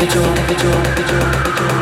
the door, the door, the the.